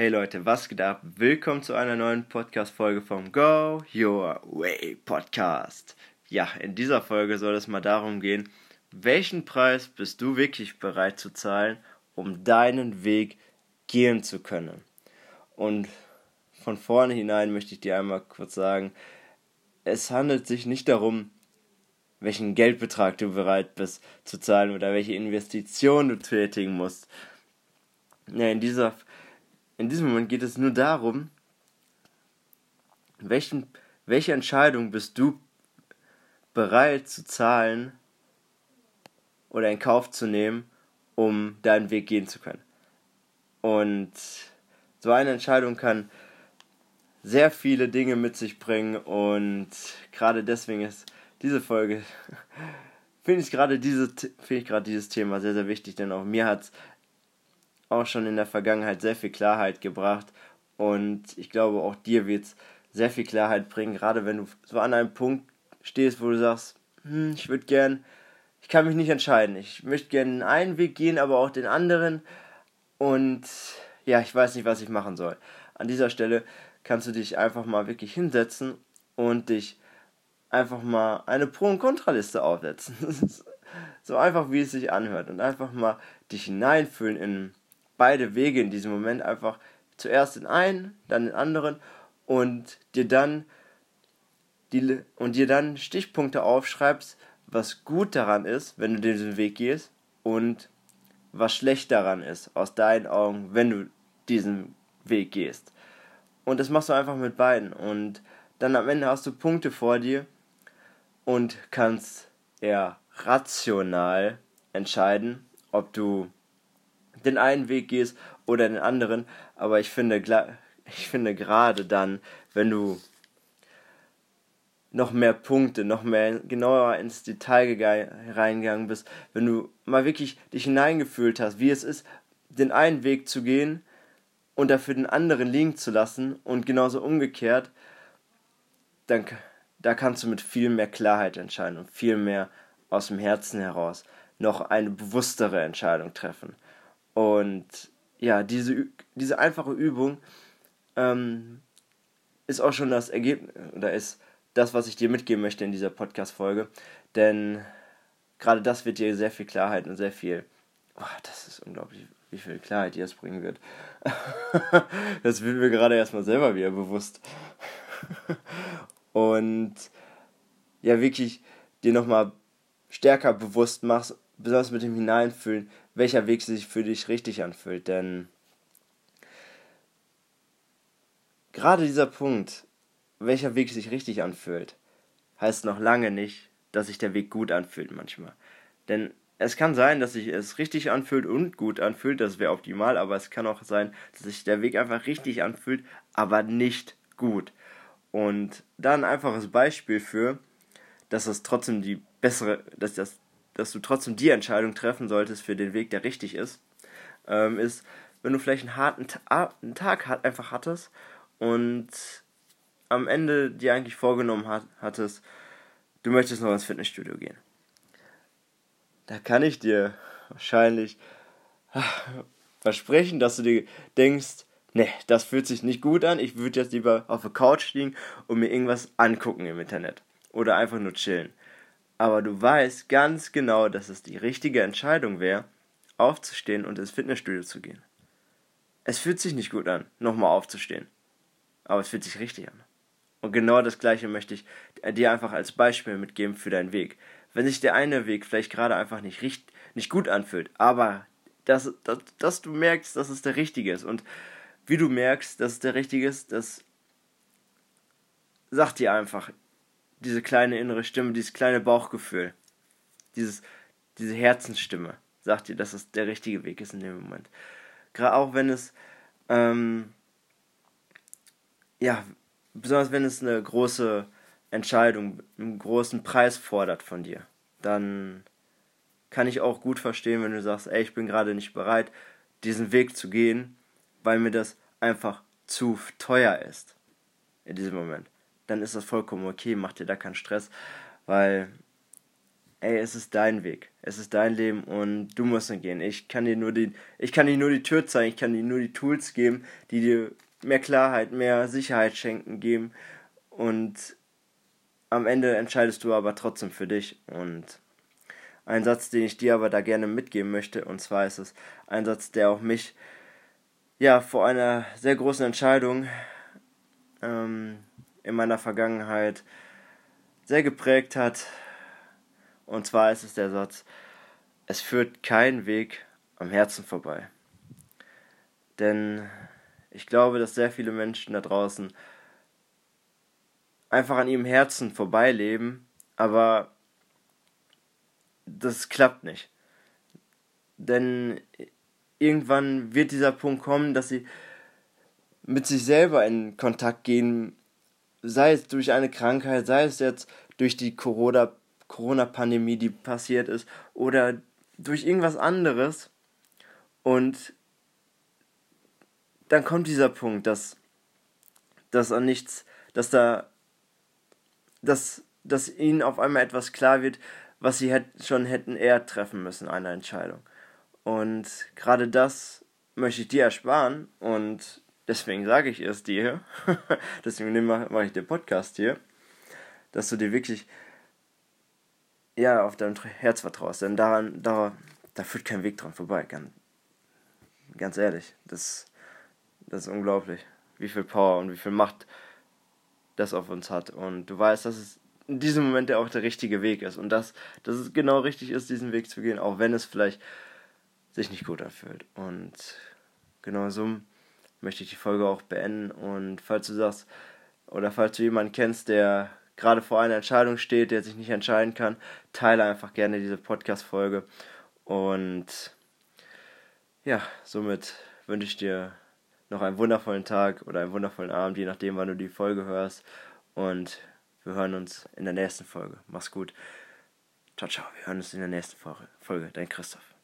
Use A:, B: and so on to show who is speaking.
A: Hey Leute, was geht ab? Willkommen zu einer neuen Podcast-Folge vom Go Your Way Podcast. Ja, in dieser Folge soll es mal darum gehen, welchen Preis bist du wirklich bereit zu zahlen, um deinen Weg gehen zu können? Und von vorne hinein möchte ich dir einmal kurz sagen, es handelt sich nicht darum, welchen Geldbetrag du bereit bist zu zahlen oder welche Investition du tätigen musst. Ja, in dieser in diesem Moment geht es nur darum, welchen, welche Entscheidung bist du bereit zu zahlen oder in Kauf zu nehmen, um deinen Weg gehen zu können. Und so eine Entscheidung kann sehr viele Dinge mit sich bringen und gerade deswegen ist diese Folge finde ich gerade diese finde ich gerade dieses Thema sehr sehr wichtig, denn auch mir hat es auch schon in der Vergangenheit sehr viel Klarheit gebracht und ich glaube auch dir wird es sehr viel Klarheit bringen, gerade wenn du so an einem Punkt stehst, wo du sagst, hm, ich würde gern, ich kann mich nicht entscheiden, ich möchte gerne den einen Weg gehen, aber auch den anderen und ja, ich weiß nicht, was ich machen soll. An dieser Stelle kannst du dich einfach mal wirklich hinsetzen und dich einfach mal eine Pro- und Kontraliste aufsetzen. so einfach, wie es sich anhört und einfach mal dich hineinfühlen in beide Wege in diesem Moment einfach zuerst in einen, dann in anderen und dir dann die, und dir dann Stichpunkte aufschreibst, was gut daran ist, wenn du diesen Weg gehst und was schlecht daran ist, aus deinen Augen, wenn du diesen Weg gehst. Und das machst du einfach mit beiden. Und dann am Ende hast du Punkte vor dir und kannst eher rational entscheiden, ob du den einen Weg gehst oder den anderen. Aber ich finde, ich finde gerade dann, wenn du noch mehr Punkte, noch mehr genauer ins Detail reingegangen bist, wenn du mal wirklich dich hineingefühlt hast, wie es ist, den einen Weg zu gehen und dafür den anderen liegen zu lassen und genauso umgekehrt, dann da kannst du mit viel mehr Klarheit entscheiden und viel mehr aus dem Herzen heraus noch eine bewusstere Entscheidung treffen. Und ja, diese, diese einfache Übung ähm, ist auch schon das Ergebnis, oder ist das, was ich dir mitgeben möchte in dieser Podcast-Folge. Denn gerade das wird dir sehr viel Klarheit und sehr viel. Oh, das ist unglaublich, wie viel Klarheit dir das bringen wird. das wird mir gerade erstmal selber wieder bewusst. und ja, wirklich dir nochmal stärker bewusst machst, besonders mit dem Hineinfühlen, welcher Weg sich für dich richtig anfühlt. Denn gerade dieser Punkt, welcher Weg sich richtig anfühlt, heißt noch lange nicht, dass sich der Weg gut anfühlt manchmal. Denn es kann sein, dass sich es richtig anfühlt und gut anfühlt, das wäre optimal, aber es kann auch sein, dass sich der Weg einfach richtig anfühlt, aber nicht gut. Und da ein einfaches Beispiel für, dass es trotzdem die bessere, dass das dass du trotzdem die Entscheidung treffen solltest für den Weg, der richtig ist, ähm, ist, wenn du vielleicht einen harten Ta einen Tag hat, einfach hattest und am Ende dir eigentlich vorgenommen hat, hattest, du möchtest noch ins Fitnessstudio gehen. Da kann ich dir wahrscheinlich versprechen, dass du dir denkst, ne, das fühlt sich nicht gut an, ich würde jetzt lieber auf der Couch liegen und mir irgendwas angucken im Internet. Oder einfach nur chillen aber du weißt ganz genau, dass es die richtige Entscheidung wäre, aufzustehen und ins Fitnessstudio zu gehen. Es fühlt sich nicht gut an, nochmal aufzustehen. Aber es fühlt sich richtig an. Und genau das gleiche möchte ich dir einfach als Beispiel mitgeben für deinen Weg. Wenn sich der eine Weg vielleicht gerade einfach nicht, richtig, nicht gut anfühlt, aber dass, dass, dass du merkst, dass es der richtige ist. Und wie du merkst, dass es der richtige ist, das sagt dir einfach, diese kleine innere Stimme, dieses kleine Bauchgefühl, dieses, diese Herzensstimme sagt dir, dass es der richtige Weg ist in dem Moment. Gerade auch wenn es, ähm, ja, besonders wenn es eine große Entscheidung, einen großen Preis fordert von dir, dann kann ich auch gut verstehen, wenn du sagst, ey, ich bin gerade nicht bereit, diesen Weg zu gehen, weil mir das einfach zu teuer ist in diesem Moment dann ist das vollkommen okay, mach dir da keinen Stress, weil ey, es ist dein Weg, es ist dein Leben und du musst ihn gehen. Ich kann dir nur die, ich kann dir nur die Tür zeigen, ich kann dir nur die Tools geben, die dir mehr Klarheit, mehr Sicherheit schenken, geben und am Ende entscheidest du aber trotzdem für dich und ein Satz, den ich dir aber da gerne mitgeben möchte, und zwar ist es ein Satz, der auch mich ja vor einer sehr großen Entscheidung ähm, in meiner Vergangenheit sehr geprägt hat. Und zwar ist es der Satz, es führt kein Weg am Herzen vorbei. Denn ich glaube, dass sehr viele Menschen da draußen einfach an ihrem Herzen vorbeileben, aber das klappt nicht. Denn irgendwann wird dieser Punkt kommen, dass sie mit sich selber in Kontakt gehen, sei es durch eine Krankheit, sei es jetzt durch die Corona, Corona-Pandemie, die passiert ist, oder durch irgendwas anderes. Und dann kommt dieser Punkt, dass, dass an nichts, dass da, dass, dass ihnen auf einmal etwas klar wird, was sie hätt, schon hätten eher treffen müssen, eine Entscheidung. Und gerade das möchte ich dir ersparen und deswegen sage ich es dir, deswegen mache ich den Podcast hier, dass du dir wirklich ja auf dein Herz vertraust, denn daran, da, da führt kein Weg dran vorbei, ganz, ganz ehrlich, das, das ist unglaublich, wie viel Power und wie viel Macht das auf uns hat. Und du weißt, dass es in diesem Moment der auch der richtige Weg ist. Und dass, dass es genau richtig ist, diesen Weg zu gehen, auch wenn es vielleicht sich nicht gut anfühlt. Und genau so möchte ich die Folge auch beenden. Und falls du sagst, oder falls du jemanden kennst, der gerade vor einer Entscheidung steht, der sich nicht entscheiden kann, teile einfach gerne diese Podcast-Folge. Und ja, somit wünsche ich dir noch einen wundervollen Tag oder einen wundervollen Abend, je nachdem, wann du die Folge hörst. Und wir hören uns in der nächsten Folge. Mach's gut. Ciao, ciao. Wir hören uns in der nächsten Folge. Dein Christoph.